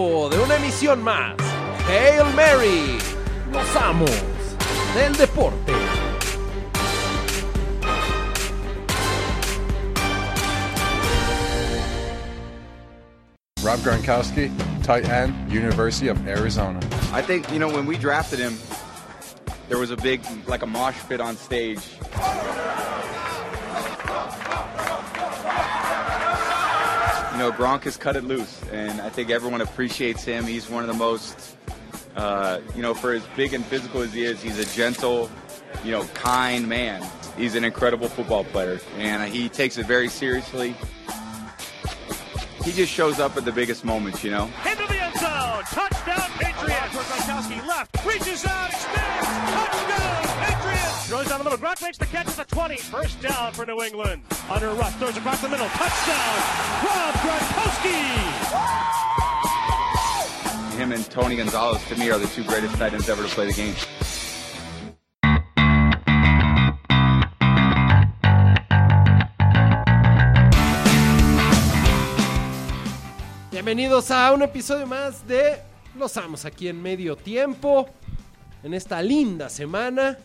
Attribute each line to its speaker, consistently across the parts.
Speaker 1: tiempo de una emisión más. Hail Mary, los amos del deporte.
Speaker 2: Rob Gronkowski, tight end, University of Arizona.
Speaker 3: I think, you know, when we drafted him, there was a big, like a mosh pit on stage. Know, Gronk has cut it loose, and I think everyone appreciates him. He's one of the most, uh, you know, for as big and physical as he is, he's a gentle, you know, kind man. He's an incredible football player, and he takes it very seriously. He just shows up at the biggest moments, you know.
Speaker 4: into the end zone. Touchdown, Patriots. Gronkowski left, reaches out, makes the catch at the 20. First down for New England. Under rush, throws across the middle. Touchdown, Rob Gronkowski.
Speaker 3: Him and Tony Gonzalez, to me, are the two greatest tight ends ever to play the game.
Speaker 1: Bienvenidos a un episodio más de Los Amos aquí en medio tiempo. En esta linda semana.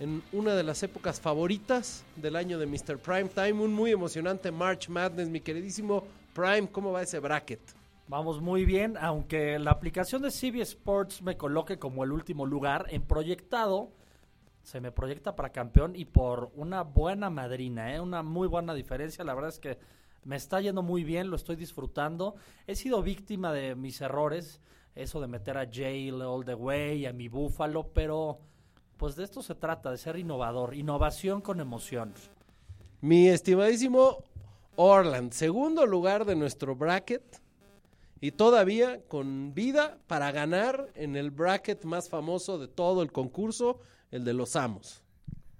Speaker 1: En una de las épocas favoritas del año de Mr. Prime Time. Un muy emocionante March Madness, mi queridísimo Prime. ¿Cómo va ese bracket?
Speaker 5: Vamos muy bien, aunque la aplicación de CB Sports me coloque como el último lugar en proyectado, se me proyecta para campeón y por una buena madrina, ¿eh? una muy buena diferencia. La verdad es que me está yendo muy bien, lo estoy disfrutando. He sido víctima de mis errores, eso de meter a Jay all the way, a mi búfalo, pero pues de esto se trata, de ser innovador, innovación con emoción.
Speaker 1: Mi estimadísimo Orland, segundo lugar de nuestro bracket. Y todavía con vida para ganar en el bracket más famoso de todo el concurso, el de los amos.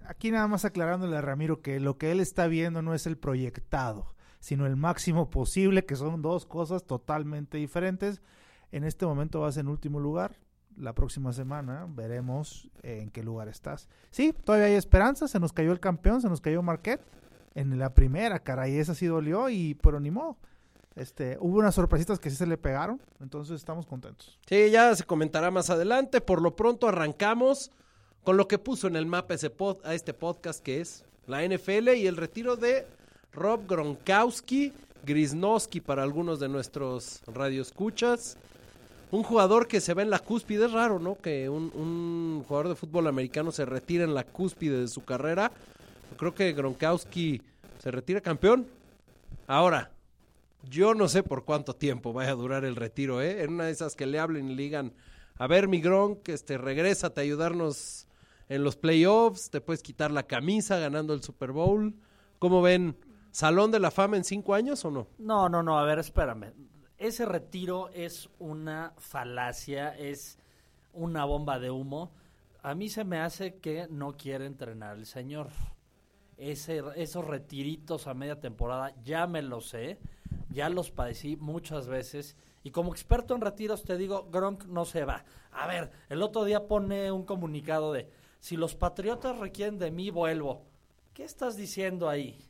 Speaker 6: Aquí nada más aclarándole a Ramiro que lo que él está viendo no es el proyectado, sino el máximo posible, que son dos cosas totalmente diferentes. En este momento vas en último lugar. La próxima semana veremos en qué lugar estás. Sí, todavía hay esperanza. Se nos cayó el campeón, se nos cayó Marquette en la primera, caray, esa sí dolió, y pero ni modo. Este, hubo unas sorpresitas que sí se le pegaron, entonces estamos contentos.
Speaker 1: Sí, ya se comentará más adelante. Por lo pronto arrancamos con lo que puso en el mapa ese pod- a este podcast que es la NFL y el retiro de Rob Gronkowski, Grisnowski para algunos de nuestros radioescuchas. Un jugador que se ve en la cúspide, es raro, ¿no? Que un, jugador de fútbol americano se retira en la cúspide de su carrera. Creo que Gronkowski se retira campeón. Ahora, yo no sé por cuánto tiempo vaya a durar el retiro, ¿eh? En una de esas que le hablen y le digan, a ver, mi Gronk, este, regrésate a ayudarnos en los playoffs, te puedes quitar la camisa ganando el Super Bowl. ¿Cómo ven? ¿Salón de la fama en cinco años o no?
Speaker 5: No, no, no, a ver, espérame. Ese retiro es una falacia, es una bomba de humo. A mí se me hace que no quiere entrenar el señor. Ese, esos retiritos a media temporada, ya me lo sé, ya los padecí muchas veces. Y como experto en retiros te digo, Gronk no se va. A ver, el otro día pone un comunicado de, si los Patriotas requieren de mí, vuelvo. ¿Qué estás diciendo ahí?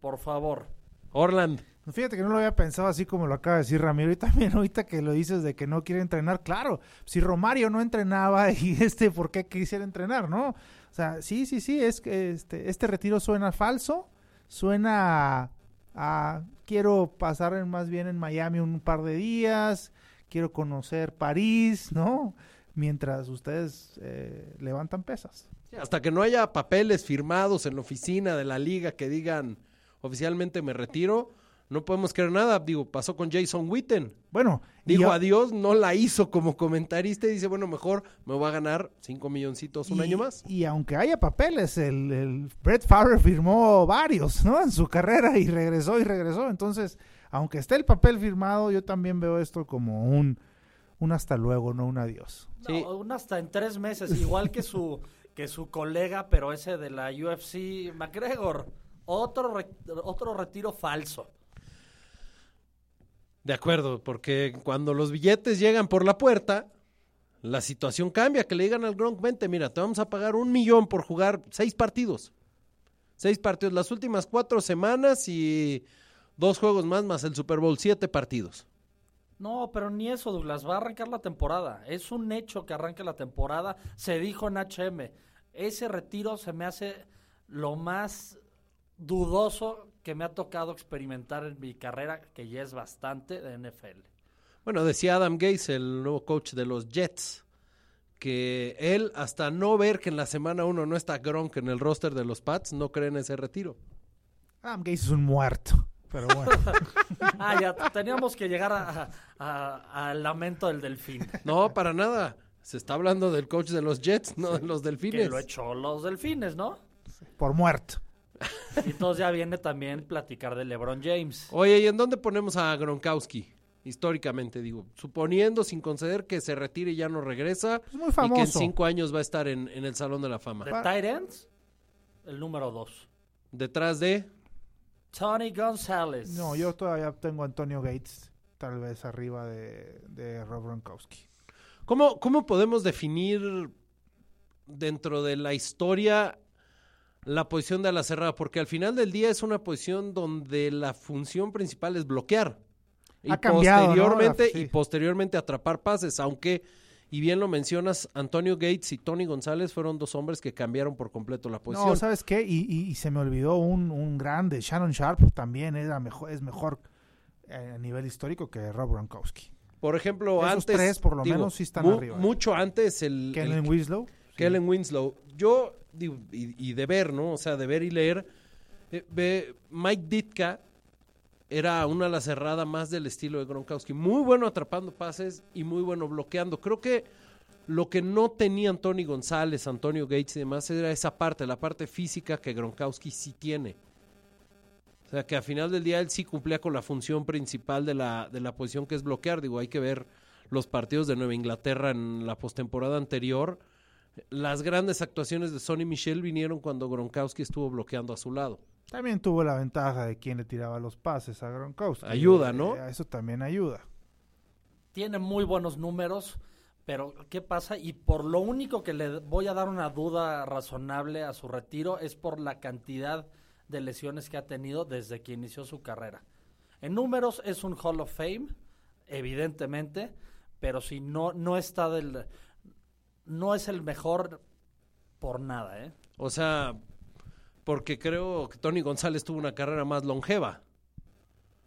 Speaker 5: Por favor.
Speaker 1: Orland.
Speaker 6: Fíjate que no lo había pensado así como lo acaba de decir Ramiro. Y también ahorita que lo dices de que no quiere entrenar, claro, si Romario no entrenaba y este, ¿por qué quisiera entrenar, no? O sea, sí, sí, sí, es que este, este retiro suena falso, suena a, quiero pasar más bien en Miami un par de días, quiero conocer París, ¿no? Mientras ustedes eh, levantan pesas.
Speaker 1: Hasta que no haya papeles firmados en la oficina de la liga que digan oficialmente me retiro, no podemos creer nada. Digo, pasó con Jason Witten.
Speaker 6: Bueno,
Speaker 1: Dijo
Speaker 6: a-
Speaker 1: adiós, no la hizo como comentarista y dice, bueno, mejor me voy a ganar cinco milloncitos un
Speaker 6: y-
Speaker 1: año más.
Speaker 6: Y aunque haya papeles, el, el Brett Favre firmó varios, ¿no? En su carrera y regresó y regresó. Entonces, aunque esté el papel firmado, yo también veo esto como un, un hasta luego, no un adiós.
Speaker 1: Sí.
Speaker 5: No, un hasta en tres meses, igual que su que su colega, pero ese de la UFC, McGregor. Otro, re- otro retiro falso.
Speaker 1: De acuerdo, porque cuando los billetes llegan por la puerta, la situación cambia. Que le digan al Gronk, vente, mira, te vamos a pagar un millón por jugar seis partidos. Seis partidos, las últimas cuatro semanas y dos juegos más, más el Super Bowl, siete partidos.
Speaker 5: No, pero ni eso, Douglas. Va a arrancar la temporada. Es un hecho que arranque la temporada. Se dijo en HM. Ese retiro se me hace lo más dudoso que me ha tocado experimentar en mi carrera, que ya es bastante de NFL.
Speaker 1: Bueno, decía Adam Gase, el nuevo coach de los Jets, que él, hasta no ver que en la semana uno no está Gronk en el roster de los Pats, no cree en ese retiro.
Speaker 6: Adam Gase es un muerto. Pero bueno.
Speaker 5: Ah, ya teníamos que llegar a- a- al lamento del delfín.
Speaker 1: No, para nada. Se está hablando del coach de los Jets, no de los
Speaker 5: Que
Speaker 1: Delfines.
Speaker 5: lo echó los delfines, ¿no?
Speaker 6: por muerto.
Speaker 5: Y entonces ya viene también platicar de LeBron James.
Speaker 1: Oye, ¿y en dónde ponemos a Gronkowski? Históricamente, digo, suponiendo, sin conceder que se retire y ya no regresa,
Speaker 6: Es muy
Speaker 1: y que en
Speaker 6: famoso.
Speaker 1: cinco años va a estar en, en el Salón de la Fama.
Speaker 5: De tight ends, el número dos.
Speaker 1: Detrás de...
Speaker 5: Tony González.
Speaker 6: No, yo todavía tengo a Antonio Gates, tal vez arriba de, de Rob Gronkowski.
Speaker 1: ¿Cómo, ¿Cómo podemos definir dentro de la historia la posición de la cerrada? Porque al final del día es una posición donde la función principal es bloquear. Y
Speaker 6: Ha cambiado, ¿no?
Speaker 1: posteriormente,
Speaker 6: sí.
Speaker 1: y posteriormente atrapar pases, aunque, y bien lo mencionas, Antonio Gates y Tony González fueron dos hombres que cambiaron por completo la posición.
Speaker 6: No, ¿sabes qué? Y, y- y se me olvidó un, un grande. Shannon Sharp también era mejor, es mejor eh, a nivel histórico que Rob Gronkowski.
Speaker 1: por ejemplo,
Speaker 6: esos
Speaker 1: antes.
Speaker 6: tres, por lo
Speaker 1: digo,
Speaker 6: menos, sí están
Speaker 1: mu-
Speaker 6: arriba.
Speaker 1: Mucho antes el. el
Speaker 6: Kellen Winslow.
Speaker 1: Kellen Winslow. Yo, y, y de ver, ¿no? O sea, de ver y leer. eh, ve, Mike Ditka era una ala cerrada más del estilo de Gronkowski. Muy bueno atrapando pases y muy bueno bloqueando. Creo que lo que no tenían Tony González, Antonio Gates y demás era esa parte, la parte física que Gronkowski sí tiene. O sea, que al final del día él sí cumplía con la función principal de la, de la posición que es bloquear. Digo, hay que ver los partidos de Nueva Inglaterra en la postemporada anterior. Las grandes actuaciones de Sonny Michel vinieron cuando Gronkowski estuvo bloqueando a su lado.
Speaker 6: También tuvo la ventaja de quien le tiraba los pases a Gronkowski.
Speaker 1: Ayuda, ¿no?
Speaker 6: Eh, eso también ayuda.
Speaker 5: Tiene muy buenos números, pero ¿qué pasa? Y por lo único que le voy a dar una duda razonable a su retiro es por la cantidad de lesiones que ha tenido desde que inició su carrera. En números es un Hall of Fame, evidentemente, pero si no, no está del... No es el mejor por nada, ¿eh?
Speaker 1: O sea, porque creo que Tony González tuvo una carrera más longeva.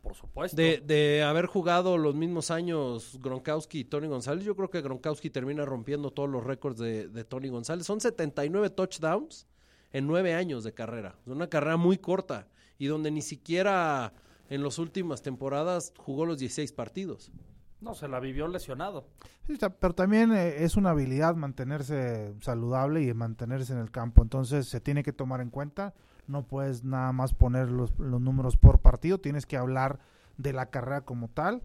Speaker 5: Por supuesto.
Speaker 1: De, de haber jugado los mismos años Gronkowski y Tony González, yo creo que Gronkowski termina rompiendo todos los récords de, de Tony González. Son 79 touchdowns en nueve años de carrera. Una carrera muy corta y donde ni siquiera en las últimas temporadas jugó los 16 partidos.
Speaker 5: No, se la vivió lesionado.
Speaker 6: Sí, pero también eh, es una habilidad mantenerse saludable y mantenerse en el campo. Entonces se tiene que tomar en cuenta. No puedes nada más poner los, los números por partido. Tienes que hablar de la carrera como tal.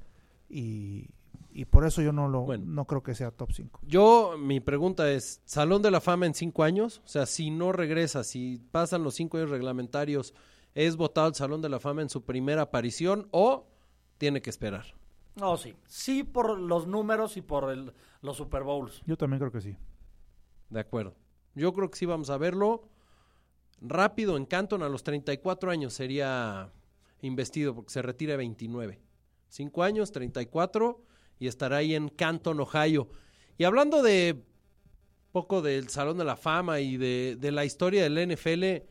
Speaker 6: Y, y por eso yo no lo
Speaker 1: Bueno.
Speaker 6: no creo que sea top 5.
Speaker 1: Yo, mi pregunta es, ¿Salón de la Fama en cinco años? O sea, si no regresa, si pasan los cinco años reglamentarios, ¿es votado al Salón de la Fama en su primera aparición o tiene que esperar?
Speaker 5: No, sí. Sí por los números y por el- los Super Bowls.
Speaker 6: Yo también creo que sí.
Speaker 1: De acuerdo. Yo creo que sí vamos a verlo rápido en Canton a los 34 años sería investido porque se retira a 29. 5 años, 34 y estará ahí en Canton, Ohio. Y hablando de poco del Salón de la Fama y de, de la historia del NFL,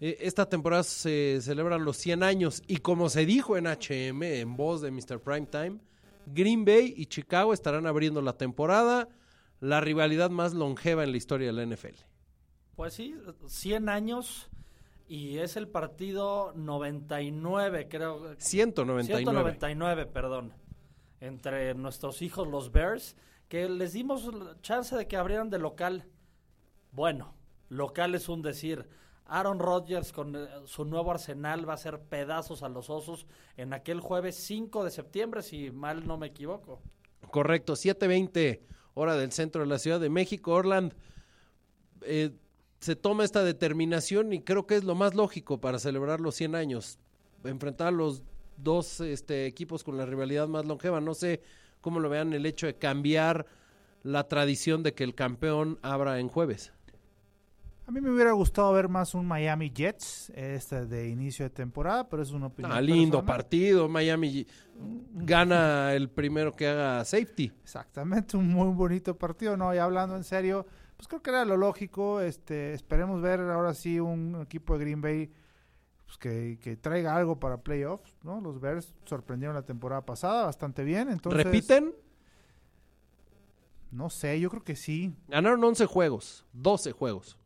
Speaker 1: eh, esta temporada se celebran los 100 años y como se dijo en HM, en voz de Mr. Primetime, Green Bay y Chicago estarán abriendo la temporada, la rivalidad más longeva en la historia de la NFL.
Speaker 5: Pues sí, 100 años y es el partido 99, creo.
Speaker 1: 199.
Speaker 5: 199, perdón. Entre nuestros hijos, los Bears, que les dimos chance de que abrieran de local. Bueno, local es un decir. Aaron Rodgers con eh, su nuevo arsenal va a hacer pedazos a los osos en aquel jueves 5 de septiembre, si mal no me equivoco.
Speaker 1: Correcto, 7:20 hora del centro de la Ciudad de México. Orland eh, se toma esta determinación y creo que es lo más lógico para celebrar los 100 años. Enfrentar a los dos este, equipos con la rivalidad más longeva. No sé cómo lo vean el hecho de cambiar la tradición de que el campeón abra en jueves.
Speaker 6: A mí me hubiera gustado ver más un Miami Jets este de inicio de temporada, pero es una opinión.
Speaker 1: Ah, lindo
Speaker 6: personal.
Speaker 1: partido, Miami. Gana el primero que haga safety.
Speaker 6: Exactamente, un muy bonito partido. No, y hablando en serio, pues creo que era lo lógico. Este, esperemos ver ahora sí un equipo de Green Bay pues, que, que traiga algo para playoffs, ¿no? Los Bears sorprendieron la temporada pasada bastante bien, entonces
Speaker 1: ¿Repiten?
Speaker 6: no sé, yo creo que sí.
Speaker 1: Ganaron 11 juegos, 12 juegos.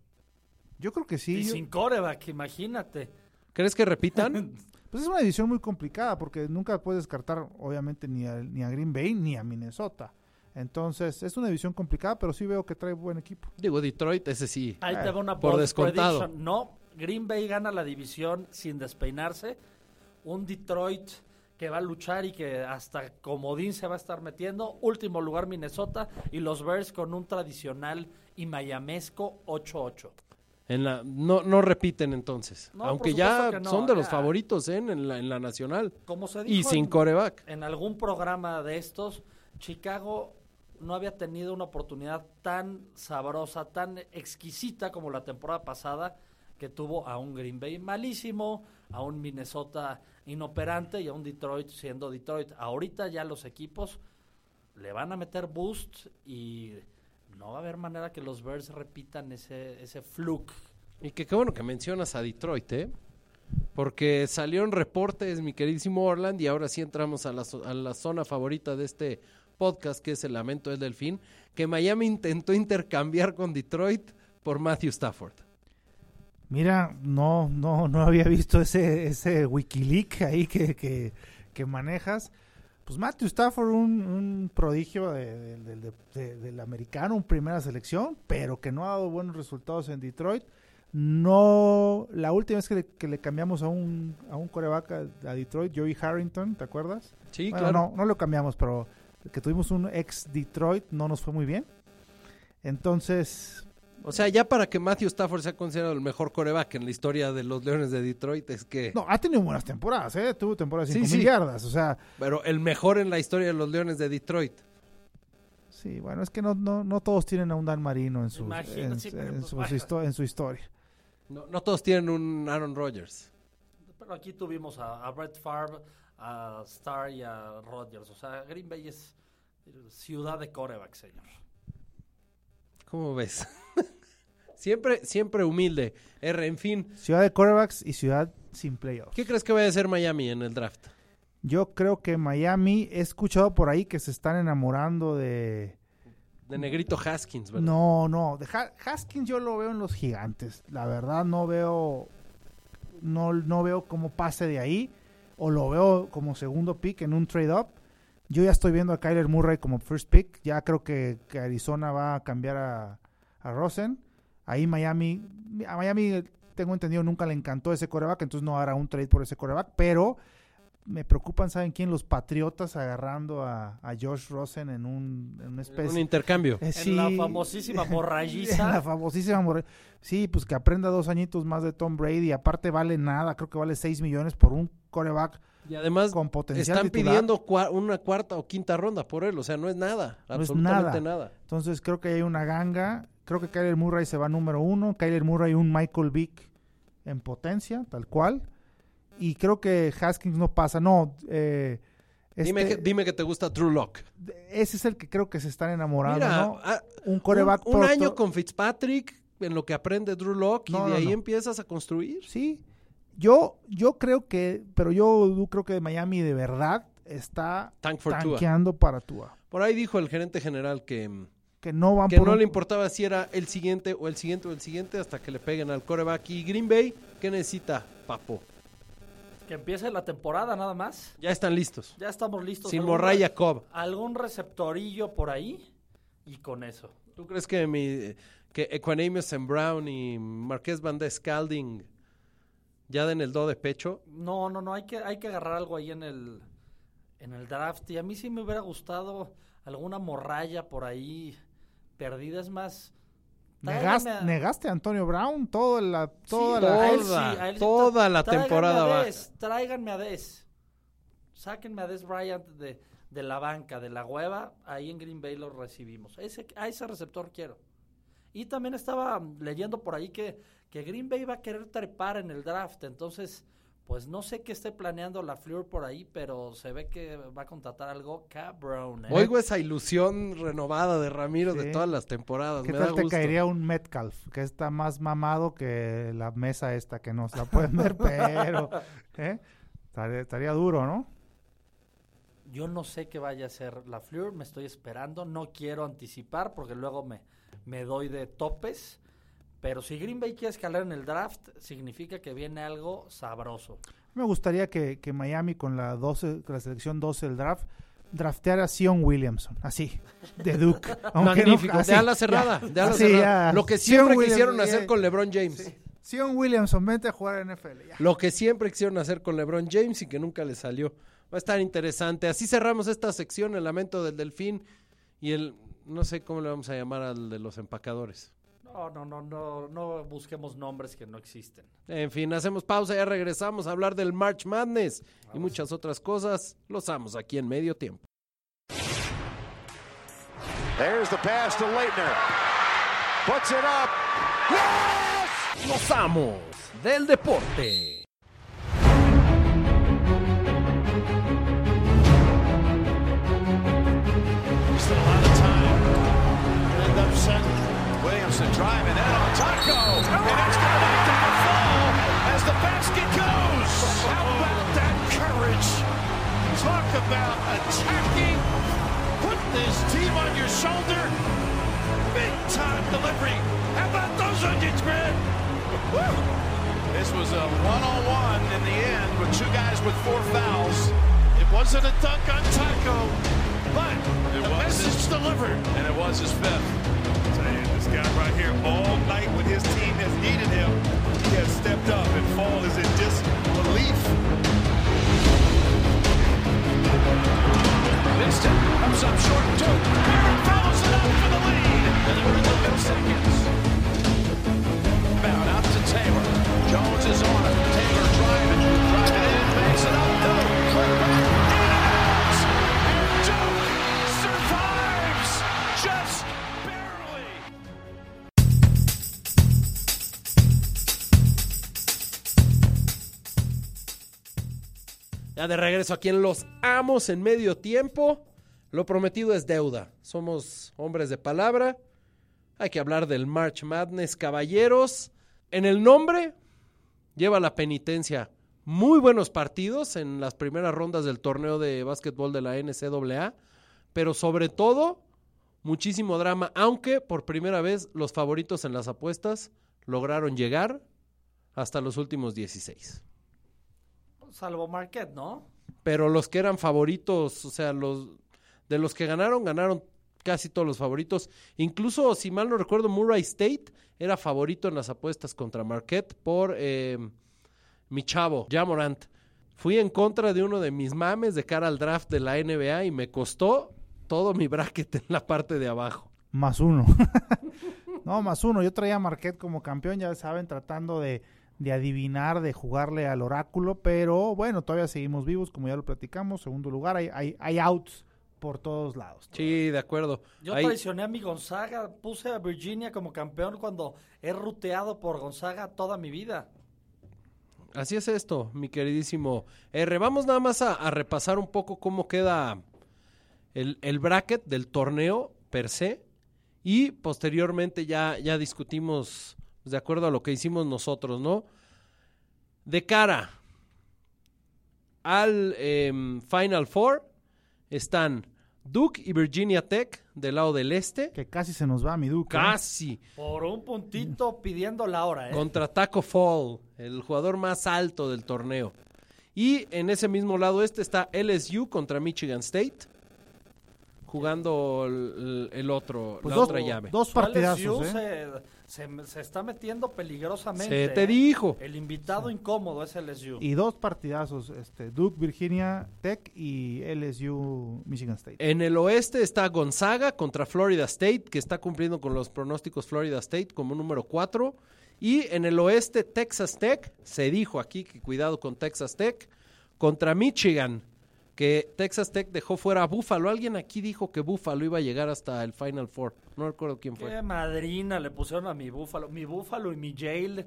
Speaker 6: Yo creo que sí.
Speaker 5: y
Speaker 6: yo-
Speaker 5: sin coreback, imagínate.
Speaker 1: ¿Crees que repitan?
Speaker 6: Pues es una división muy complicada porque nunca puedes descartar, obviamente, ni a, ni a Green Bay ni a Minnesota. Entonces, es una división complicada, pero sí veo que trae buen equipo.
Speaker 1: Digo, Detroit, ese sí.
Speaker 5: Ahí te va una
Speaker 1: por descontado.
Speaker 5: prediction. No, Green Bay gana la división sin despeinarse. Un Detroit que va a luchar y que hasta comodín se va a estar metiendo. Último lugar Minnesota y los Bears con un tradicional y mayamesco 8-8.
Speaker 1: En la, no, no repiten entonces.
Speaker 5: No,
Speaker 1: Aunque ya
Speaker 5: no,
Speaker 1: son de los favoritos ¿eh? en, la, en la nacional.
Speaker 5: Como se
Speaker 1: Y sin
Speaker 5: en-
Speaker 1: coreback.
Speaker 5: en algún programa de estos, Chicago no había tenido una oportunidad tan sabrosa, tan exquisita como la temporada pasada, que tuvo a un Green Bay malísimo, a un Minnesota inoperante y a un Detroit siendo Detroit. Ahorita ya los equipos le van a meter boost y no va a haber manera que los Bears repitan ese, ese fluke.
Speaker 1: Y que qué bueno que mencionas a Detroit, ¿eh? Porque salieron reportes, mi queridísimo Orland, y ahora sí entramos a la, a la zona favorita de este podcast, que es el Lamento del Delfín, que Miami intentó intercambiar con Detroit por Matthew Stafford.
Speaker 6: Mira, no, no, no había visto ese, ese Wikileak ahí que, que, que manejas. Pues Matthew Stafford, un, un prodigio de- de- de- de- del americano, un primera selección, pero que no ha dado buenos resultados en Detroit. No, la última vez que le, que le cambiamos a un, a un coreback a, a Detroit, Joey Harrington, ¿te acuerdas?
Speaker 1: Sí,
Speaker 6: Bueno,
Speaker 1: claro.
Speaker 6: no, no lo cambiamos, pero que tuvimos un ex Detroit no nos fue muy bien. Entonces,
Speaker 1: O sea, ya para que Matthew Stafford sea considerado el mejor coreback en la historia de los Leones de Detroit, es que...
Speaker 6: no, ha tenido buenas temporadas, ¿eh? Tuvo temporadas de
Speaker 1: Sí,
Speaker 6: 5
Speaker 1: sí.
Speaker 6: yardas, o sea,
Speaker 1: Pero el mejor en la historia de los Leones de Detroit.
Speaker 6: Sí, bueno, es que no, no, no todos tienen a un Dan Marino en su,
Speaker 5: Imagínate,
Speaker 6: en,
Speaker 5: sí, pero
Speaker 6: en
Speaker 5: pues
Speaker 6: su, su en su historia.
Speaker 1: No, no todos tienen un Aaron Rodgers.
Speaker 5: Pero aquí tuvimos a, a Brett Favre, a Starr y a Rodgers. O sea, Green Bay es ciudad de coreback, señor.
Speaker 1: ¿Cómo ves? Siempre, siempre humilde. R, en fin.
Speaker 6: Ciudad de quarterbacks y ciudad sin playoffs.
Speaker 1: ¿Qué crees que vaya a hacer Miami en el draft?
Speaker 6: Yo creo que Miami, he escuchado por ahí que se están enamorando de...
Speaker 1: De Negrito Haskins, ¿verdad?
Speaker 6: No, no, de Ha- Haskins yo lo veo en los gigantes. La verdad no veo, no, no veo cómo pase de ahí. O lo veo como segundo pick en un trade-up. Yo ya estoy viendo a Kyler Murray como first pick. Ya creo que, que Arizona va a cambiar a, a Rosen. Ahí Miami, a Miami tengo entendido nunca le encantó ese coreback, entonces no hará un trade por ese coreback. Pero me preocupan, ¿saben quién? Los Patriotas agarrando a, a Josh Rosen en, un, en una especie...
Speaker 1: Un intercambio.
Speaker 6: Eh,
Speaker 5: En la
Speaker 6: sí.
Speaker 5: famosísima
Speaker 6: En
Speaker 5: morralliza.
Speaker 6: la famosísima morra- Sí, pues que aprenda dos añitos más de Tom Brady. Aparte vale nada, creo que vale 6 millones por un coreback
Speaker 1: Y además
Speaker 6: con potencial
Speaker 1: están
Speaker 6: titular.
Speaker 1: pidiendo cua- una cuarta o quinta ronda por él. O sea, no es nada.
Speaker 6: No es
Speaker 1: absolutamente
Speaker 6: nada.
Speaker 1: nada.
Speaker 6: Entonces creo que hay una ganga. Creo que Kyler Murray se va número uno. Kyler Murray un Michael Vick en potencia, tal cual. Y creo que Haskins no pasa. No, eh,
Speaker 1: Dime,
Speaker 6: este-
Speaker 1: que, dime que te gusta True Lock.
Speaker 6: ese es el que creo que se están enamorando,
Speaker 1: Mira,
Speaker 6: ¿no?
Speaker 1: ah,
Speaker 6: Un coreback
Speaker 1: un, un año con Fitzpatrick en lo que aprende Drew Lock y de
Speaker 6: no,
Speaker 1: ahí empiezas a construir.
Speaker 6: Sí, yo, yo creo que, pero yo creo que Miami de verdad está
Speaker 1: Tank Tua.
Speaker 6: tanqueando para Tua.
Speaker 1: Por ahí dijo el gerente general que, mm,
Speaker 6: Que no van
Speaker 1: que
Speaker 6: por
Speaker 1: no
Speaker 6: un-
Speaker 1: le importaba si era el siguiente o el siguiente o el siguiente hasta que le peguen al coreback. Y Green Bay, ¿qué necesita, papo?
Speaker 5: Que empiece la temporada nada más.
Speaker 1: Ya están listos.
Speaker 5: Ya estamos listos.
Speaker 1: Sin
Speaker 5: ¿Algún
Speaker 1: Morray
Speaker 5: re-
Speaker 1: Jacob.
Speaker 5: Algún receptorillo por ahí y con eso.
Speaker 1: ¿Tú crees que mi que Equanimous and Brown y Marqués Van de Scalding ya den el do de pecho?
Speaker 5: No, no, no, hay que, hay que agarrar algo ahí en el, en el draft. Y a mí sí me hubiera gustado alguna morralla por ahí perdida. Es más,
Speaker 6: Negas-
Speaker 5: tráiganme a-
Speaker 6: negaste a Antonio Brown toda la, toda
Speaker 5: Sí,
Speaker 6: la,
Speaker 5: a él
Speaker 1: Toda,
Speaker 5: sí, a él sí.
Speaker 1: toda la
Speaker 5: Tráiganme
Speaker 1: temporada
Speaker 5: a
Speaker 1: baja.
Speaker 5: Dez, Tráiganme a Des. Sáquenme a Des Bryant de, de la banca, de la hueva. Ahí en Green Bay lo recibimos. Ese, a ese receptor quiero. Y también estaba leyendo por ahí que, que Green Bay va a querer trepar en el draft. Entonces, Pues no sé qué esté planeando la Fleur por ahí, pero se ve que va a contratar algo cabrón. ¿eh?
Speaker 1: Oigo esa ilusión renovada de Ramiro de todas las temporadas.
Speaker 6: ¿Qué
Speaker 1: Me da
Speaker 6: tal te
Speaker 1: gusto.
Speaker 6: caería un Metcalf? Que está más mamado que la mesa esta que nos la pueden ver, pero ¿eh? estaría, estaría duro, ¿no?
Speaker 5: Yo no sé qué vaya a hacer la Fleur, me estoy esperando, no quiero anticipar porque luego me, me doy de topes. Pero si Green Bay quiere escalar en el draft, significa que viene algo sabroso.
Speaker 6: Me gustaría que, que Miami con la 12, con la selección 12 del draft drafteara a Sion Williamson, así, de Duke. Aunque no-
Speaker 1: Magnífico,
Speaker 6: así,
Speaker 1: de ala
Speaker 6: ya,
Speaker 1: cerrada, de ala
Speaker 6: así,
Speaker 1: cerrada.
Speaker 6: ya.
Speaker 1: Lo que siempre quisieron hacer con LeBron James.
Speaker 6: Sí. Sion Williamson, vente a jugar en NFL. ya.
Speaker 1: Lo que siempre quisieron hacer con LeBron James y que nunca les salió. Va a estar interesante. Así cerramos esta sección, el lamento del delfín y el, no sé cómo le vamos a llamar al de los empacadores.
Speaker 5: No, no, no, no, no busquemos nombres que no existen.
Speaker 1: En fin, hacemos pausa, ya regresamos a hablar del March Madness y muchas otras cosas. Los amos aquí en medio tiempo.
Speaker 7: There's the pass to Leitner. Puts it up.
Speaker 1: Los amos del deporte.
Speaker 7: Williamson driving in on Taco. And it's going to make the fall as the basket goes.
Speaker 4: How about that courage? Talk about attacking, Put this team on your shoulder. Big time delivery. How about those onions, man?
Speaker 7: This was a one-on-one in the end with two guys with four fouls.
Speaker 4: It wasn't a dunk on Taco, but
Speaker 7: It
Speaker 4: the
Speaker 7: was.
Speaker 4: message delivered.
Speaker 7: And it was his fifth.
Speaker 4: This guy right here all night when his team has needed him, he has stepped up and Fall is in disbelief.
Speaker 7: Missed it. Comes up short, too.
Speaker 4: Barrett follows it up for the lead.
Speaker 7: And we're in the mid seconds. Bound out to Taylor. Jones is on it. Taylor driving. Driving in. Makes it up. No.
Speaker 1: De regreso aquí en Los Amos en medio tiempo. Lo prometido es deuda. Somos hombres de palabra. Hay que hablar del March Madness, caballeros. En el nombre lleva la penitencia. Muy buenos partidos en las primeras rondas del torneo de básquetbol de la NCAA, pero sobre todo muchísimo drama, aunque por primera vez los favoritos en las apuestas lograron llegar hasta los últimos 16
Speaker 5: Salvo Marquette, ¿no?
Speaker 1: pero los que eran favoritos, o sea, los de los que ganaron, ganaron casi todos los favoritos. Incluso, si mal no recuerdo, Murray State era favorito en las apuestas contra Marquette por eh, mi chavo, Jamorant. Fui en contra de uno de mis mames de cara al draft de la NBA y me costó todo mi bracket en la parte de abajo.
Speaker 6: Más uno. no, más uno. Yo traía a Marquette como campeón, ya saben, tratando de, de adivinar, de jugarle al oráculo, pero bueno, todavía seguimos vivos, como ya lo platicamos. Segundo lugar, hay, hay, hay outs por todos lados.
Speaker 1: Sí, de acuerdo.
Speaker 5: Yo
Speaker 1: Ahí-
Speaker 5: traicioné a mi Gonzaga, puse a Virginia como campeón cuando he ruteado por Gonzaga toda mi vida.
Speaker 1: Así es esto, mi queridísimo R. Vamos nada más a, a repasar un poco cómo queda el, el bracket del torneo per se y posteriormente ya, ya discutimos pues, de acuerdo a lo que hicimos nosotros, ¿no? De cara al em, Final Four están Duke y Virginia Tech del lado del este.
Speaker 6: Que casi se nos va mi Duque. ¿eh?
Speaker 1: Casi.
Speaker 5: Por un puntito pidiendo la hora, ¿eh?
Speaker 1: Contra Taco Fall, el jugador más alto del torneo. Y en ese mismo lado este está LSU contra Michigan State. Jugando el, el otro,
Speaker 6: Pues
Speaker 1: la
Speaker 6: dos,
Speaker 1: otra llave.
Speaker 6: dos
Speaker 5: LSU
Speaker 6: partidazos, ¿eh?
Speaker 5: se, se- se está metiendo peligrosamente.
Speaker 1: Se te
Speaker 5: ¿eh?
Speaker 1: dijo.
Speaker 5: El invitado incómodo es LSU.
Speaker 6: Y dos partidazos, este, Duke, Virginia Tech y LSU, Michigan State.
Speaker 1: En el oeste está Gonzaga contra Florida State, que está cumpliendo con los pronósticos Florida State como número 4. Y en el oeste, Texas Tech, se dijo aquí que cuidado con Texas Tech, contra Michigan, que Texas Tech dejó fuera a Buffalo. Alguien aquí dijo que Buffalo iba a llegar hasta el Final Four. No recuerdo quién fue.
Speaker 5: Qué madrina le pusieron a mi búfalo. Mi búfalo y mi jail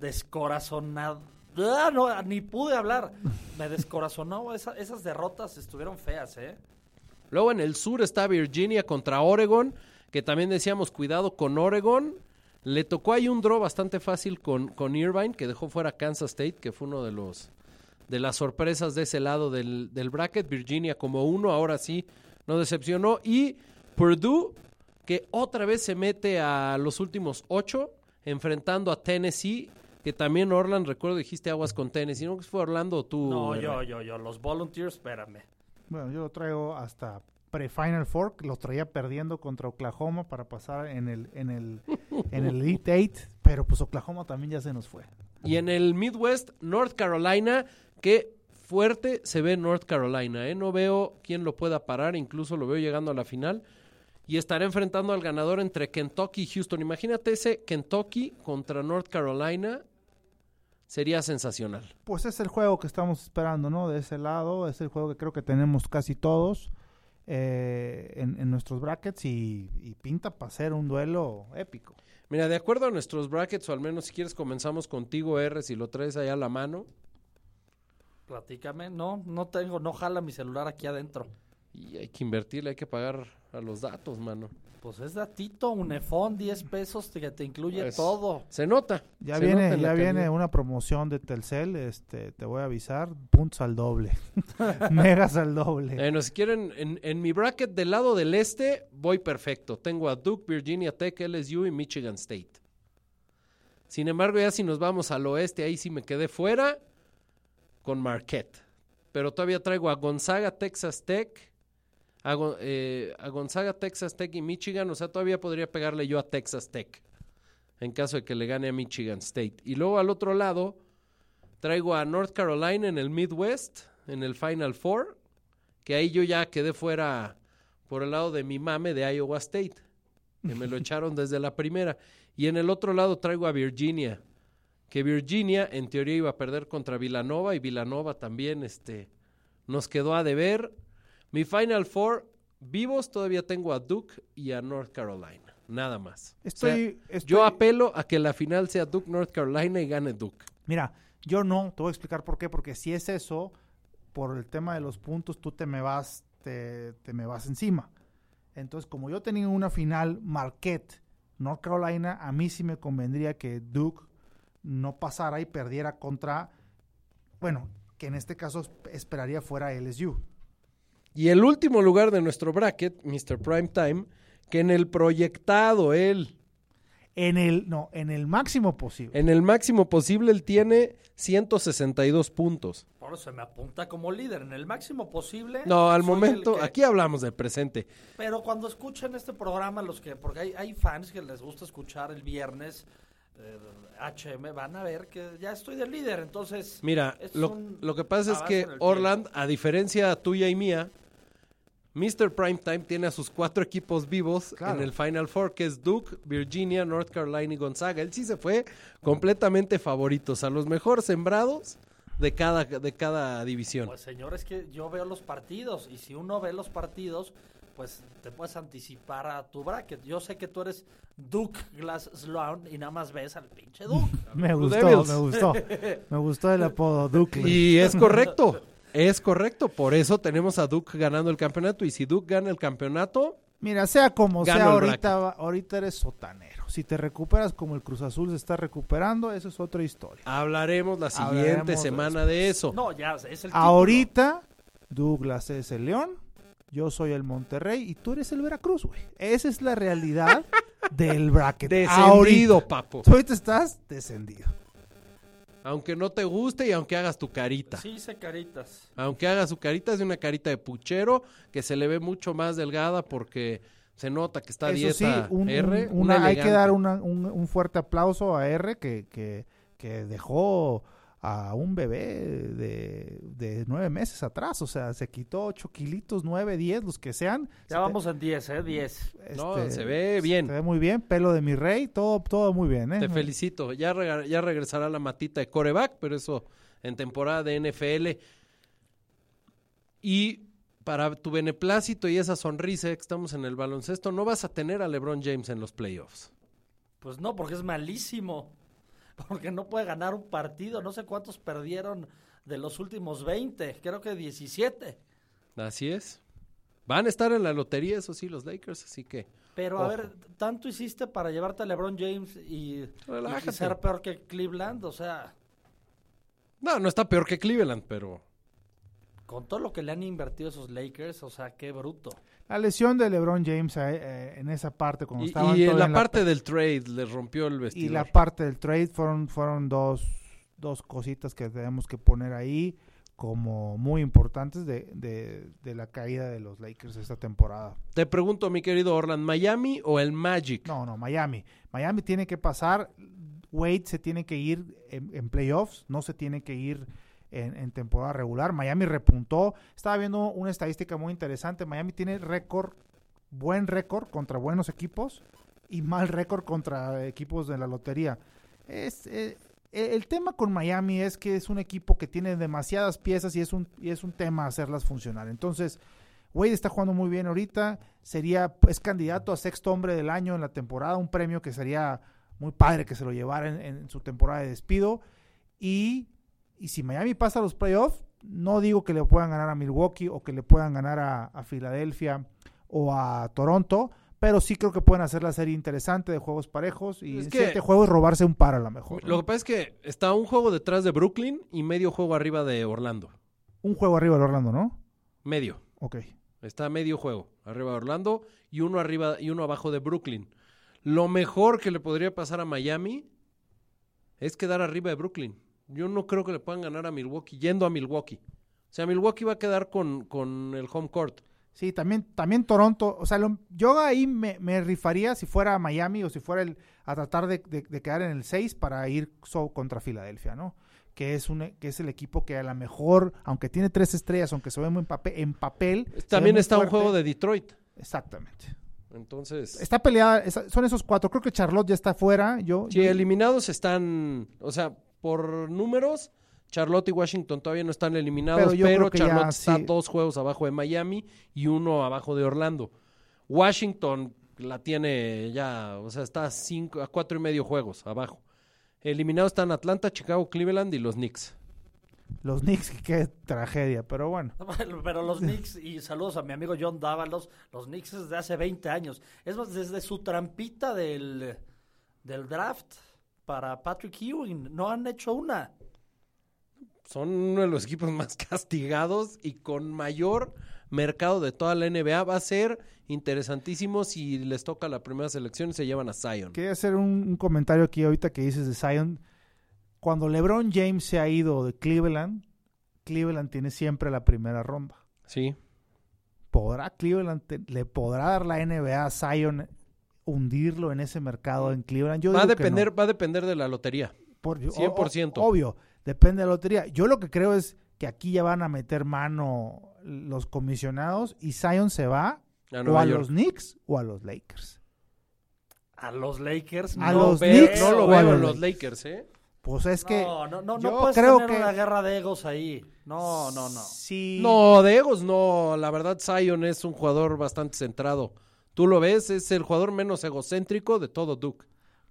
Speaker 5: descorazonado. Ah, no, ni pude hablar. Me descorazonó. Esa- esas derrotas estuvieron feas, ¿eh?
Speaker 1: Luego en el sur está Virginia contra Oregon, que también decíamos cuidado con Oregon. Le tocó ahí un draw bastante fácil con, con Irvine, que dejó fuera Kansas State, que fue uno de los de las sorpresas de ese lado del, del bracket. Virginia como uno, ahora sí, no decepcionó. Y Purdue, que otra vez se mete a los últimos ocho, enfrentando a Tennessee, que también Orland, recuerdo dijiste aguas con Tennessee, ¿no? ¿Fue Orlando o tú?
Speaker 5: No, yo, yo, yo. Los Volunteers, espérame.
Speaker 6: Bueno, yo lo traigo hasta pre-Final Four, los traía perdiendo contra Oklahoma para pasar en el, en el, en el Elite Eight, pero pues Oklahoma también ya se nos fue.
Speaker 1: Y en el Midwest, North Carolina, que fuerte se ve North Carolina, ¿eh? No veo quién lo pueda parar, incluso lo veo llegando a la final. Y estará enfrentando al ganador entre Kentucky y Houston. Imagínate ese Kentucky contra North Carolina. Sería sensacional.
Speaker 6: Pues es el juego que estamos esperando, ¿no? De ese lado, es el juego que creo que tenemos casi todos eh, en, nuestros brackets y, y pinta para ser un duelo épico.
Speaker 1: Mira, de acuerdo a nuestros brackets, o al menos si quieres comenzamos contigo, R, si lo traes allá a la mano.
Speaker 5: Platícame. No, no tengo, no jala mi celular aquí adentro.
Speaker 1: Y hay que invertirle, hay que pagar a los datos, mano.
Speaker 5: Pues es datito, un iPhone, 10 pesos que te incluye
Speaker 1: Pues,
Speaker 5: todo.
Speaker 1: Se nota.
Speaker 6: Ya
Speaker 1: se
Speaker 6: viene, ya viene
Speaker 1: calidad.
Speaker 6: una promoción de Telcel, este, te voy a avisar, puntos al doble, megas al doble.
Speaker 1: Bueno, si quieren, en, en mi bracket del lado del este, voy perfecto. Tengo a Duke, Virginia Tech, LSU y Michigan State. Sin embargo, ya si nos vamos al oeste, ahí sí me quedé fuera con Marquette. Pero todavía traigo a Gonzaga, Texas Tech, a, eh, a Gonzaga, Texas Tech y Michigan. O sea, todavía podría pegarle yo a Texas Tech en caso de que le gane a Michigan State. Y luego al otro lado, traigo a North Carolina en el Midwest, en el Final Four que ahí yo ya quedé fuera por el lado de mi mame de Iowa State, que me lo echaron desde la primera. Y en el otro lado traigo a Virginia, que Virginia en teoría iba a perder contra Villanova y Villanova también este, nos quedó a deber. Mi Final Four vivos todavía tengo a Duke y a North Carolina, nada más. O sea,
Speaker 6: Estoy, estoy-
Speaker 1: yo apelo a que la final sea Duke North Carolina y gane Duke.
Speaker 6: Mira, yo no, te voy a explicar por qué, porque si es eso, por el tema de los puntos, tú te me vas, te, te me vas encima. Entonces, como yo tenía una final Marquette, North Carolina, a mí sí me convendría que Duke no pasara y perdiera contra, bueno, que en este caso esperaría fuera LSU.
Speaker 1: Y el último lugar de nuestro bracket, Mr. Primetime, que en el proyectado él,
Speaker 6: En el, no, en el máximo posible.
Speaker 1: en el máximo posible, él tiene 162 puntos.
Speaker 5: Por eso me apunta como líder en el máximo posible.
Speaker 1: No, al momento,
Speaker 5: que-
Speaker 1: aquí hablamos del presente.
Speaker 5: Pero cuando escuchen este programa, los que, porque hay, hay fans que les gusta escuchar el viernes eh, HM, van a ver que ya estoy de líder, entonces...
Speaker 1: Mira, lo, lo que pasa es que. Orland, a diferencia tuya y mía, Mr. Primetime tiene a sus cuatro equipos vivos
Speaker 6: Claro.
Speaker 1: en el Final Four, que es Duke, Virginia, North Carolina y Gonzaga. Él sí se fue completamente favoritos, a los mejor sembrados de cada, de cada división.
Speaker 5: Pues señor, es que yo veo los partidos y si uno ve los partidos, pues te puedes anticipar a tu bracket. Yo sé que tú eres Duke Glass Sloan y nada más ves al pinche Duke.
Speaker 6: Me gustó, me gustó. Me gustó el apodo Duke.
Speaker 1: Y es correcto, es correcto. Por eso tenemos a Duke ganando el campeonato. Y si Duke gana el campeonato,
Speaker 6: Mira, sea como sea, ahorita, ahorita eres sotanero. Si te recuperas como el Cruz Azul se está recuperando, eso es otra historia.
Speaker 1: hablaremos la siguiente
Speaker 6: Hablaremos
Speaker 1: semana de eso.
Speaker 5: No, ya es el título.
Speaker 6: Ahorita, Douglas es el León, yo soy el Monterrey y tú eres el Veracruz, güey. Esa es la realidad del bracket.
Speaker 1: Descendido,
Speaker 6: Ahorita.
Speaker 1: papo.
Speaker 6: Tú ahorita estás descendido.
Speaker 1: Aunque no te guste y aunque hagas tu carita.
Speaker 5: Sí, hice caritas.
Speaker 1: Aunque hagas su carita, es de una carita de puchero que se le ve mucho más delgada porque se nota que está
Speaker 6: Eso sí,
Speaker 1: dieta
Speaker 6: un-
Speaker 1: R.
Speaker 6: un-
Speaker 1: una
Speaker 6: una- hay que dar una- un, un fuerte aplauso a R que, que, que dejó a un bebé de, de nueve meses atrás. O sea, se quitó ocho kilitos, nueve, diez, los que sean.
Speaker 5: Ya
Speaker 6: Se
Speaker 5: vamos en 10, ¿eh? 10.
Speaker 6: te-
Speaker 1: No,
Speaker 6: este,
Speaker 1: se ve bien.
Speaker 6: Se ve muy bien. Pelo de mi rey, todo, todo muy bien. ¿eh?
Speaker 1: Te felicito. Ya, ya regresará la matita de coreback, pero eso en temporada de NFL. Y para tu beneplácito y esa sonrisa que estamos en el baloncesto, no vas a tener a LeBron James en los playoffs.
Speaker 5: Pues no, porque es malísimo. porque no puede ganar un partido. No sé cuántos perdieron de los últimos 20, creo que 17.
Speaker 1: Así es. Van a estar en la lotería, eso sí, los Lakers, así que.
Speaker 5: Pero
Speaker 1: Ojo.
Speaker 5: a ver, tanto hiciste para llevarte a LeBron James y, y ser peor que Cleveland, o sea,
Speaker 1: No, no está peor que Cleveland, pero.
Speaker 5: con todo lo que le han invertido esos Lakers, o sea, qué bruto.
Speaker 6: La lesión de LeBron James eh, eh, en esa parte, cuando
Speaker 1: Y,
Speaker 6: estaban
Speaker 1: y en
Speaker 6: todavía
Speaker 1: la parte del trade les rompió el
Speaker 6: y
Speaker 1: vestidor.
Speaker 6: la parte del trade fueron, fueron dos, dos cositas que tenemos que poner ahí como muy importantes de, de, de la caída de los Lakers esta temporada.
Speaker 1: Te pregunto, mi querido Orland, ¿Miami o el Magic?
Speaker 6: No, no, Miami. Miami tiene que pasar. Wade se tiene que ir en, en playoffs, no se tiene que ir en, temporada regular. Miami repuntó. Estaba viendo una estadística muy interesante. Miami tiene récord, buen récord contra buenos equipos y mal récord contra equipos de la lotería. Es, eh, el tema con Miami es que es un equipo que tiene demasiadas piezas y es un, y es un tema hacerlas funcionar. Entonces, Wade está jugando muy bien ahorita. Sería, es candidato a sexto hombre del año en la temporada, un premio que sería muy padre que se lo llevara en, en su temporada de despido. Y, y si Miami pasa a los playoffs, no digo que le puedan ganar a Milwaukee o que le puedan ganar a, a Filadelfia o a Toronto, pero sí creo que pueden hacer la serie interesante de juegos parejos y
Speaker 1: Es
Speaker 6: en
Speaker 1: que-
Speaker 6: siete juegos robarse un par a lo mejor.
Speaker 1: Lo que pasa es que está un juego detrás de Brooklyn y medio juego arriba de Orlando.
Speaker 6: Un juego arriba de Orlando, ¿no?
Speaker 1: Medio.
Speaker 6: Ok.
Speaker 1: Está medio juego arriba de Orlando y uno arriba y uno abajo de Brooklyn. Lo mejor que le podría pasar a Miami es quedar arriba de Brooklyn. Yo no creo que le puedan ganar a Milwaukee yendo a Milwaukee. O sea, Milwaukee va a quedar con, con el home court.
Speaker 6: Sí, también, también Toronto. O sea, lo- yo ahí me, me rifaría si fuera Miami o si fuera el, a tratar de, de- de quedar en el 6 para ir so- contra Filadelfia, ¿no? Que es, un, que es el equipo que a lo mejor, aunque tiene tres estrellas, aunque se ve muy en papel, en
Speaker 1: También está un juego de Detroit.
Speaker 6: Exactamente.
Speaker 1: Entonces,
Speaker 6: Está peleada, son esos cuatro. Creo que Charlotte ya está fuera. Yo,
Speaker 1: sí,
Speaker 6: yo-
Speaker 1: eliminados están, o sea, por números, Charlotte y Washington todavía no están eliminados,
Speaker 6: Pero que ya
Speaker 1: Charlotte está
Speaker 6: sí.
Speaker 1: dos juegos abajo de Miami y uno abajo de Orlando. Washington la tiene ya, o sea, está a cinco, a cuatro y medio juegos abajo. Eliminados están Atlanta, Chicago, Cleveland y los Knicks.
Speaker 6: los Knicks, qué tragedia. Pero bueno.
Speaker 5: Pero los Knicks, y saludos a mi amigo John Dávalos, los Knicks desde hace 20 años. Es más, desde su trampita del, del draft para Patrick Ewing, no han hecho una.
Speaker 1: Son uno de los equipos más castigados y con mayor mercado de toda la NBA. Va a ser interesantísimo si les toca la primera selección y se llevan a Zion.
Speaker 6: Quería hacer un, un comentario aquí ahorita que dices de Zion. Cuando LeBron James se ha ido de Cleveland, Cleveland tiene siempre la primera ronda.
Speaker 1: Sí.
Speaker 6: ¿Podrá Cleveland, te- le podrá dar la NBA a Zion hundirlo en ese mercado en Cleveland? Yo
Speaker 1: Va a
Speaker 6: no.
Speaker 1: depender, va a depender de la lotería.
Speaker 6: Por- o- o-
Speaker 1: 100%.
Speaker 6: obvio, depende de la lotería. Yo lo que creo es que aquí ya van a meter mano los comisionados y Zion se va
Speaker 1: A
Speaker 6: o a
Speaker 1: York.
Speaker 6: los Knicks o a los Lakers.
Speaker 5: A los Lakers.
Speaker 6: A
Speaker 5: no
Speaker 6: los
Speaker 5: veo.
Speaker 6: Knicks
Speaker 1: No lo
Speaker 6: o a
Speaker 1: veo
Speaker 6: los
Speaker 1: Lakers, ¿eh?
Speaker 6: Pues es que
Speaker 5: No, no, no, no
Speaker 6: yo
Speaker 5: puedes
Speaker 6: creo
Speaker 5: tener
Speaker 6: que
Speaker 5: una guerra de egos ahí. No, no, no.
Speaker 6: Sí.
Speaker 1: No, de egos no. La verdad, Zion es un jugador bastante centrado. Tú lo ves, es el jugador menos egocéntrico de todo Duke.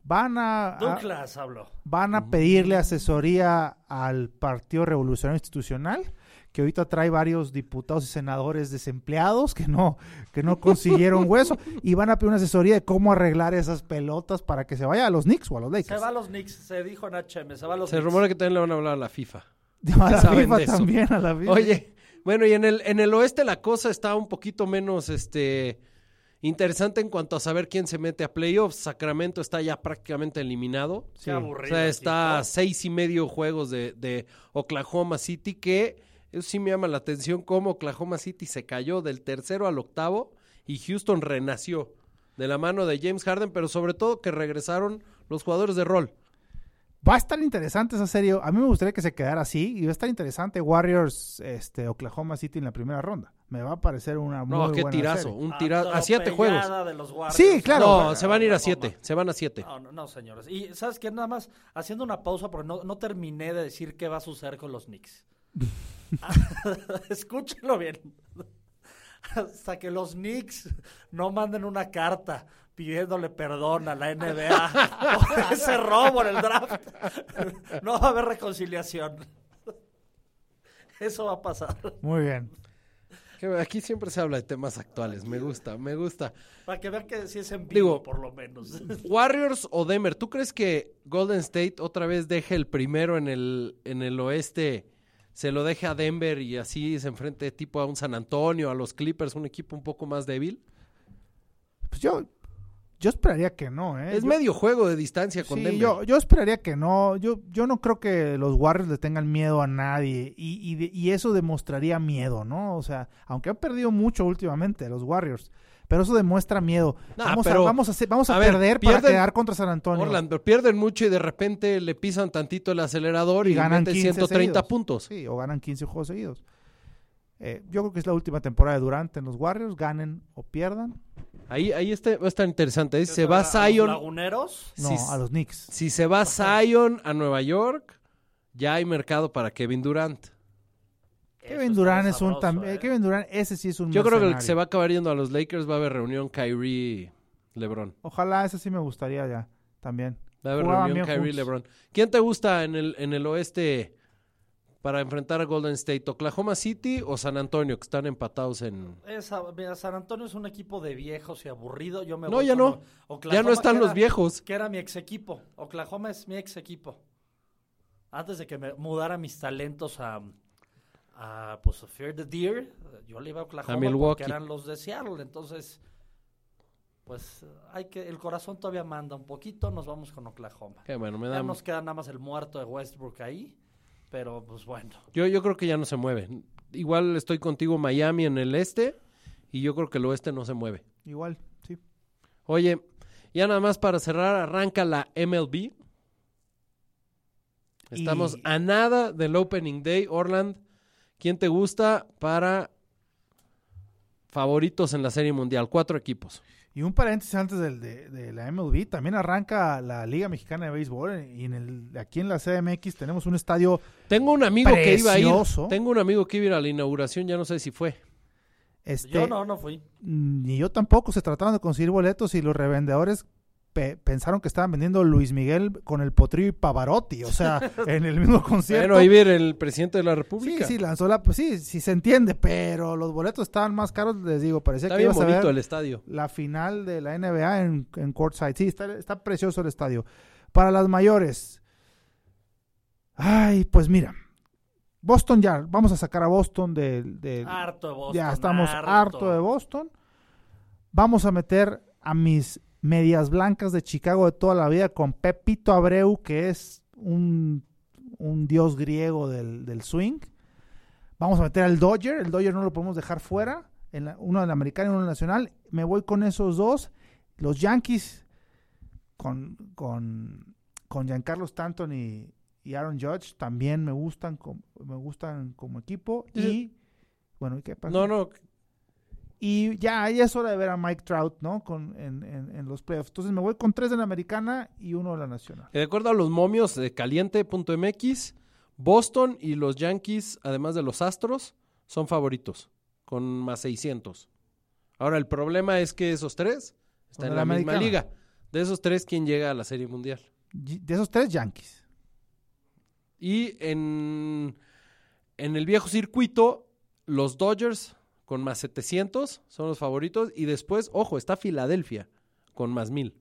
Speaker 6: Van a, a-
Speaker 5: Douglas habló.
Speaker 6: van a pedirle asesoría al Partido Revolucionario Institucional, que ahorita trae varios diputados y senadores desempleados que no, que no consiguieron hueso, y van a pedir una asesoría de cómo arreglar esas pelotas para que se vaya a los Knicks o a los
Speaker 5: Se
Speaker 6: Lakers.
Speaker 5: va a los Knicks, se dijo en HM, se va a los
Speaker 1: Se
Speaker 5: Knicks.
Speaker 1: rumora que también le van a hablar a la FIFA.
Speaker 6: a la FIFA también, a la FIFA.
Speaker 1: Oye, bueno, y en el, en el oeste la cosa está un poquito menos este interesante en cuanto a saber quién se mete a playoffs. Sacramento está ya prácticamente eliminado.
Speaker 5: Qué
Speaker 1: O
Speaker 5: aburrido.
Speaker 1: sea, está a seis y medio juegos de, de Oklahoma City, que eso sí me llama la atención cómo Oklahoma City se cayó del tercero al octavo y Houston renació de la mano de James Harden, pero sobre todo que regresaron los jugadores de rol.
Speaker 6: Va a estar interesante esa serie. A mí me gustaría que se quedara así y va a estar interesante Warriors este, Oklahoma City en la primera ronda. Me va a parecer una muy
Speaker 1: No, qué
Speaker 6: buena
Speaker 1: tirazo,
Speaker 6: serie.
Speaker 1: un tirazo a siete juegos.
Speaker 5: Atropellada de los Warriors.
Speaker 6: Sí, claro.
Speaker 1: No, se van a ir a siete, se van a siete.
Speaker 5: No, no, no, señores. Y sabes qué, nada más haciendo una pausa porque no, no terminé de decir qué va a suceder con los Knicks. Escúchenlo bien. Hasta que los Knicks no manden una carta pidiéndole perdón a la NBA por ese robo en el draft. No va a haber reconciliación. Eso va a pasar.
Speaker 6: Muy bien.
Speaker 1: Aquí siempre se habla de temas actuales. Me gusta, me gusta.
Speaker 5: Para que vean que sí es en vivo,
Speaker 1: Digo-
Speaker 5: por lo menos.
Speaker 1: Warriors o Denver, ¿tú crees que Golden State otra vez deje el primero en el, en el oeste? Se lo deje a Denver y así se enfrente tipo a un San Antonio, a los Clippers, un equipo un poco más débil.
Speaker 6: Pues yo, yo esperaría que no, ¿eh?
Speaker 1: Es
Speaker 6: Yo-
Speaker 1: medio juego de distancia con
Speaker 6: Sí,
Speaker 1: Denver.
Speaker 6: yo, yo esperaría que no. Yo, yo no creo que los Warriors le tengan miedo a nadie. Y, y, y eso demostraría miedo, ¿no? O sea, aunque han perdido mucho últimamente los Warriors. Pero eso demuestra miedo.
Speaker 1: Nah,
Speaker 6: vamos,
Speaker 1: pero-
Speaker 6: a, vamos, a, vamos a,
Speaker 1: a ver,
Speaker 6: perder para quedar contra San Antonio.
Speaker 1: Orlando, pierden mucho y de repente le pisan tantito el acelerador y,
Speaker 6: y ganan
Speaker 1: meten
Speaker 6: 15
Speaker 1: 130
Speaker 6: seguidos.
Speaker 1: puntos.
Speaker 6: Sí, o ganan 15 juegos seguidos. Eh, yo creo que es la última temporada de Durant en los Warriors. Ganen o pierdan.
Speaker 1: Ahí, ahí está, va a estar interesante. Ahí se
Speaker 5: A
Speaker 1: va
Speaker 5: los
Speaker 1: Zion.
Speaker 5: Laguneros.
Speaker 6: No,
Speaker 1: Sí,
Speaker 6: a los Knicks.
Speaker 1: Si se va Zion a Nueva York, ya hay mercado para Kevin Durant.
Speaker 6: Kevin Durant es un también.
Speaker 5: ¿eh?
Speaker 6: Kevin Durant, ese sí es un.
Speaker 1: Yo creo que el que
Speaker 6: mercenario.
Speaker 1: se va a acabar yendo a los Lakers va a haber reunión Kyrie LeBron.
Speaker 6: Ojalá, ese sí me gustaría ya. También.
Speaker 1: Va a haber reunión Kyrie. LeBron. ¿Quién te gusta en el, en el oeste para enfrentar a Golden State? ¿Oklahoma City o San Antonio, que están empatados en...
Speaker 5: Esa- mira, San Antonio es un equipo de viejos y aburrido. Yo me
Speaker 1: No,
Speaker 5: voy
Speaker 1: ya no.
Speaker 5: Oklahoma,
Speaker 1: Ya no están los
Speaker 5: era-
Speaker 1: viejos.
Speaker 5: Que era mi ex equipo. Oklahoma es mi ex equipo. Antes de que me mudara mis talentos a, a pues, a Fear the Deer, yo le iba a Oklahoma
Speaker 1: A Milwaukee.
Speaker 5: porque eran los de Seattle. Entonces, pues hay que el corazón todavía manda un poquito. Nos vamos con Oklahoma.
Speaker 1: Qué bueno, me
Speaker 5: Ya
Speaker 1: da...
Speaker 5: nos queda nada más el muerto de Westbrook ahí. Pero pues bueno.
Speaker 1: Yo, yo creo que ya no se mueve. Igual estoy contigo Miami en el este y yo creo que el oeste no se mueve.
Speaker 6: Igual, sí.
Speaker 1: Oye, ya nada más para cerrar, arranca la MLB. Estamos
Speaker 6: Y-
Speaker 1: a nada del Opening Day. Orland, ¿quién te gusta para favoritos en la Serie Mundial? Cuatro equipos.
Speaker 6: Y un paréntesis antes del, de, de la MLB, también arranca la Liga Mexicana de Béisbol y en el, aquí en la CDMX tenemos un estadio
Speaker 1: Tengo un amigo que iba a ir. Tengo un amigo que iba a ir a la inauguración, ya no sé si fue.
Speaker 6: este
Speaker 5: Yo no, no fui.
Speaker 6: ni yo tampoco se trataron de conseguir boletos y los revendedores pe- pensaron que estaban vendiendo Luis Miguel con el potrillo y Pavarotti, o sea, en el mismo concierto.
Speaker 1: Bueno, ahí viene el presidente de la
Speaker 6: Sí,
Speaker 1: República.
Speaker 6: sí, lanzó la, pues sí, sí se entiende, pero los boletos estaban más caros, les digo, parecía
Speaker 1: Está
Speaker 6: que
Speaker 1: bien
Speaker 6: ibas a
Speaker 1: bonito
Speaker 6: ver
Speaker 1: el estadio.
Speaker 6: la final de la NBA en, en Courtside. Sí, está, está precioso el estadio. Para las mayores, ay, pues mira, Boston ya, vamos a sacar a Boston del... del-
Speaker 5: Harto de Boston.
Speaker 6: ya estamos harto. de Boston. Vamos a meter a mis medias blancas de Chicago de toda la vida con Pepito Abreu, que es un, un dios griego del, del swing. Vamos a meter al Dodger. El Dodger no lo podemos dejar fuera. En la- uno en la americana y uno en la nacional. Me voy con esos dos. Los Yankees con, con, con Giancarlo Stanton y, y Aaron Judge también me gustan, me gustan como equipo. Y bueno, ¿y qué pasa?
Speaker 1: No, no,
Speaker 6: Y ya, ya es hora de ver a Mike Trout, ¿no? Con, en, en- en los playoffs. Entonces me voy con tres de la americana y uno de la nacional.
Speaker 1: De acuerdo a los momios de caliente.mx, Boston y los Yankees, además de los Astros, son favoritos, con más 600. Ahora, el problema es que esos tres están en la,
Speaker 6: la
Speaker 1: misma liga. De esos tres, ¿quién llega a la Serie Mundial?
Speaker 6: De esos tres, Yankees.
Speaker 1: Y en, en el viejo circuito, los Dodgers con más 700 son los favoritos. Y después, ojo, está Filadelfia con más 1000.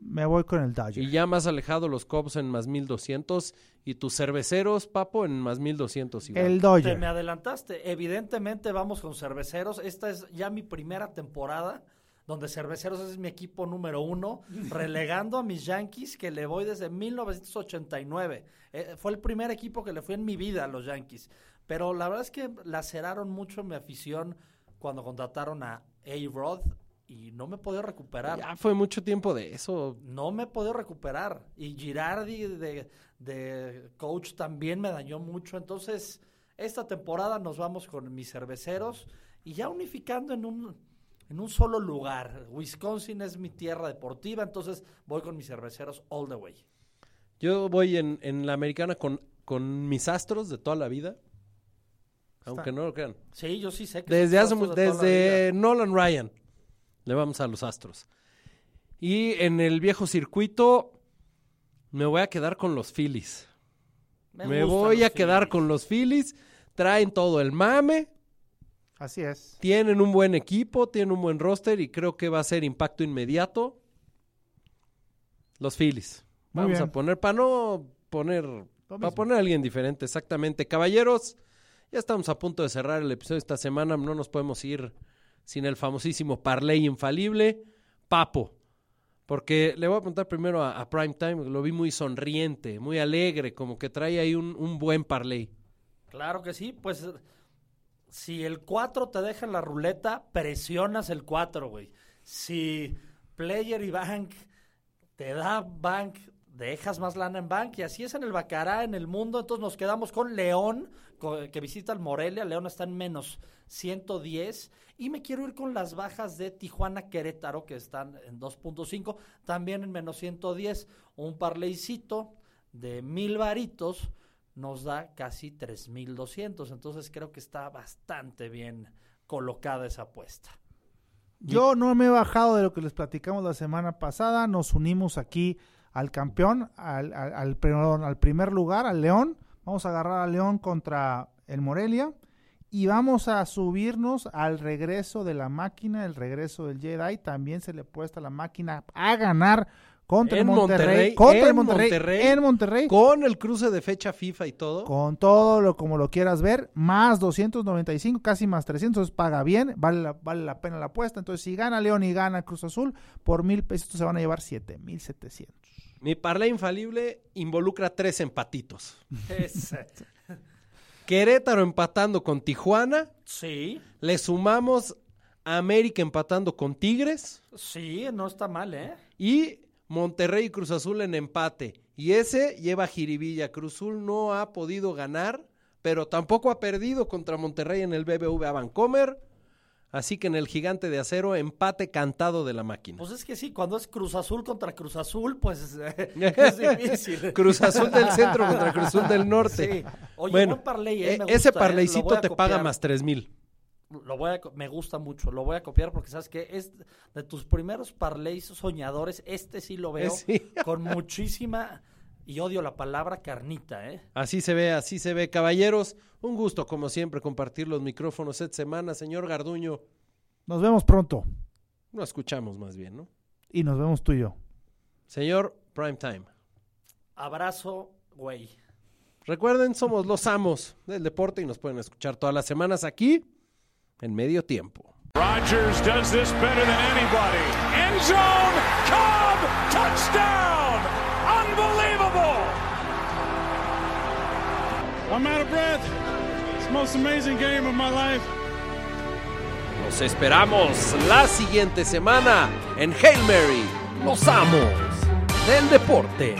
Speaker 6: Me voy con el Dodger.
Speaker 1: Y ya más alejado los Cubs en más 1200 y tus cerveceros, Papo, en más 1200 igual.
Speaker 6: el
Speaker 5: Te
Speaker 6: Dodger.
Speaker 5: me adelantaste. Evidentemente vamos con cerveceros. Esta es ya mi primera temporada donde Cerveceros es mi equipo número uno, relegando a mis Yankees que le voy desde 1989. Eh, fue el primer equipo que le fui en mi vida a los Yankees. Pero la verdad es que laceraron mucho mi afición cuando contrataron a A-Rod y no me he podido recuperar.
Speaker 1: Ya fue mucho tiempo de eso.
Speaker 5: No me he podido recuperar. Y Girardi de, de coach también me dañó mucho. Entonces, esta temporada nos vamos con mis cerveceros y ya unificando en un, en un solo lugar. Wisconsin es mi tierra deportiva, entonces voy con mis cerveceros all the way.
Speaker 1: Yo voy en, en la americana con, con mis astros de toda la vida. Aunque no lo crean.
Speaker 5: Sí, yo sí sé que
Speaker 1: Desde, hace, desde. Nolan Ryan le vamos a los astros. Y en el viejo circuito me voy a quedar con los Phillies. Me,
Speaker 5: gustan
Speaker 1: voy a quedar
Speaker 5: Phillies.
Speaker 1: con los Phillies. Traen todo el mame.
Speaker 6: Así es.
Speaker 1: Tienen un buen equipo, tienen un buen roster y creo que va a ser impacto inmediato. Los Phillies.
Speaker 6: Muy
Speaker 1: Vamos
Speaker 6: bien.
Speaker 1: a poner, para no poner, para poner a alguien diferente, exactamente. Caballeros, ya estamos a punto de cerrar el episodio de esta semana. No nos podemos ir sin el famosísimo parlay infalible, Papo. Porque le voy a preguntar primero a, a Primetime, lo vi muy sonriente, muy alegre, como que trae ahí un, un buen parlay.
Speaker 5: Claro que sí, pues si el 4 te deja en la ruleta, presionas el 4, güey. Si Player y Bank te da Bank, dejas más lana en Bank y así es en el Bacará, en el mundo. Entonces nos quedamos con León, que visita el Morelia. León está en menos 110. Y me quiero ir con las bajas de Tijuana Querétaro, que están en 2.5, también en menos 110. Un parleycito de mil varitos nos da casi 3.200. Entonces creo que está bastante bien colocada esa apuesta.
Speaker 6: Yo no me he bajado de lo que les platicamos la semana pasada. Nos unimos aquí al campeón, al, al, primer lugar, al León. Vamos a agarrar al León contra el Morelia. Y vamos a subirnos al regreso de la máquina, el regreso del Jedi. También se le puesta la máquina a ganar contra
Speaker 1: En
Speaker 6: el Monterrey.
Speaker 1: Monterrey,
Speaker 6: contra
Speaker 1: en
Speaker 6: el Monterrey,
Speaker 1: Monterrey.
Speaker 6: En Monterrey.
Speaker 1: Con el cruce de fecha FIFA y todo.
Speaker 6: Con todo lo como lo quieras ver, más 295, casi más 300, paga bien, vale la, vale la pena la apuesta. Entonces, si gana León y gana Cruz Azul, por mil pesos se van a llevar 7700.
Speaker 1: Mi parlay infalible involucra tres empatitos.
Speaker 5: Ese.
Speaker 1: Querétaro empatando con Tijuana.
Speaker 5: Sí,
Speaker 1: Le sumamos a América empatando con Tigres.
Speaker 5: sí, no está mal, ¿eh?
Speaker 1: Y Monterrey y Cruz Azul en empate. Y ese lleva jiribilla. Cruz Azul no ha podido ganar, pero tampoco ha perdido contra Monterrey en el BBVA Vancomer. Así que en el gigante de acero, empate cantado de la máquina.
Speaker 5: Pues es que sí, cuando es Cruz Azul contra Cruz Azul, pues eh, es difícil.
Speaker 1: Cruz Azul del centro contra Cruz Azul del norte.
Speaker 5: Sí. Oye,
Speaker 1: bueno,
Speaker 5: buen parlay, eh,
Speaker 1: eh,
Speaker 5: me
Speaker 1: ese
Speaker 5: gusta, eh,
Speaker 1: parleycito te paga más tres mil.
Speaker 5: Lo voy a, me gusta mucho, lo voy a copiar porque sabes que es de tus primeros parlays soñadores, este sí lo veo
Speaker 1: Sí.
Speaker 5: con muchísima, y odio la palabra carnita, ¿eh?
Speaker 1: Así se ve, así se ve. Caballeros, un gusto como siempre compartir los micrófonos esta semana. Señor Garduño,
Speaker 6: Nos vemos pronto
Speaker 1: no escuchamos más bien, ¿no?
Speaker 6: y nos vemos tú y yo.
Speaker 1: Señor Primetime.
Speaker 5: Abrazo, güey.
Speaker 1: Recuerden, somos los amos del deporte y nos pueden escuchar todas las semanas aquí en medio tiempo.
Speaker 4: Rodgers does this better than anybody. End zone, Cobb, touchdown!
Speaker 1: Los esperamos la siguiente semana en Hail Mary, los amos del deporte.